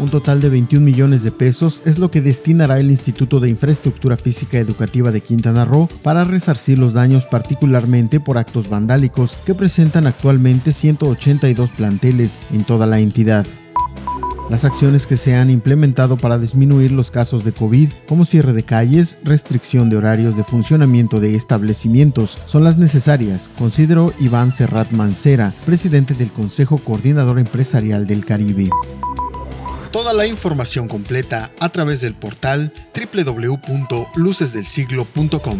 Un total de 21 millones de pesos es lo que destinará el Instituto de Infraestructura Física Educativa de Quintana Roo para resarcir los daños particularmente por actos vandálicos que presentan actualmente 182 planteles en toda la entidad. Las acciones que se han implementado para disminuir los casos de COVID, como cierre de calles, restricción de horarios de funcionamiento de establecimientos, son las necesarias, consideró Iván Ferrat Mancera, presidente del Consejo Coordinador Empresarial del Caribe. Toda la información completa a través del portal www.lucesdelsiglo.com.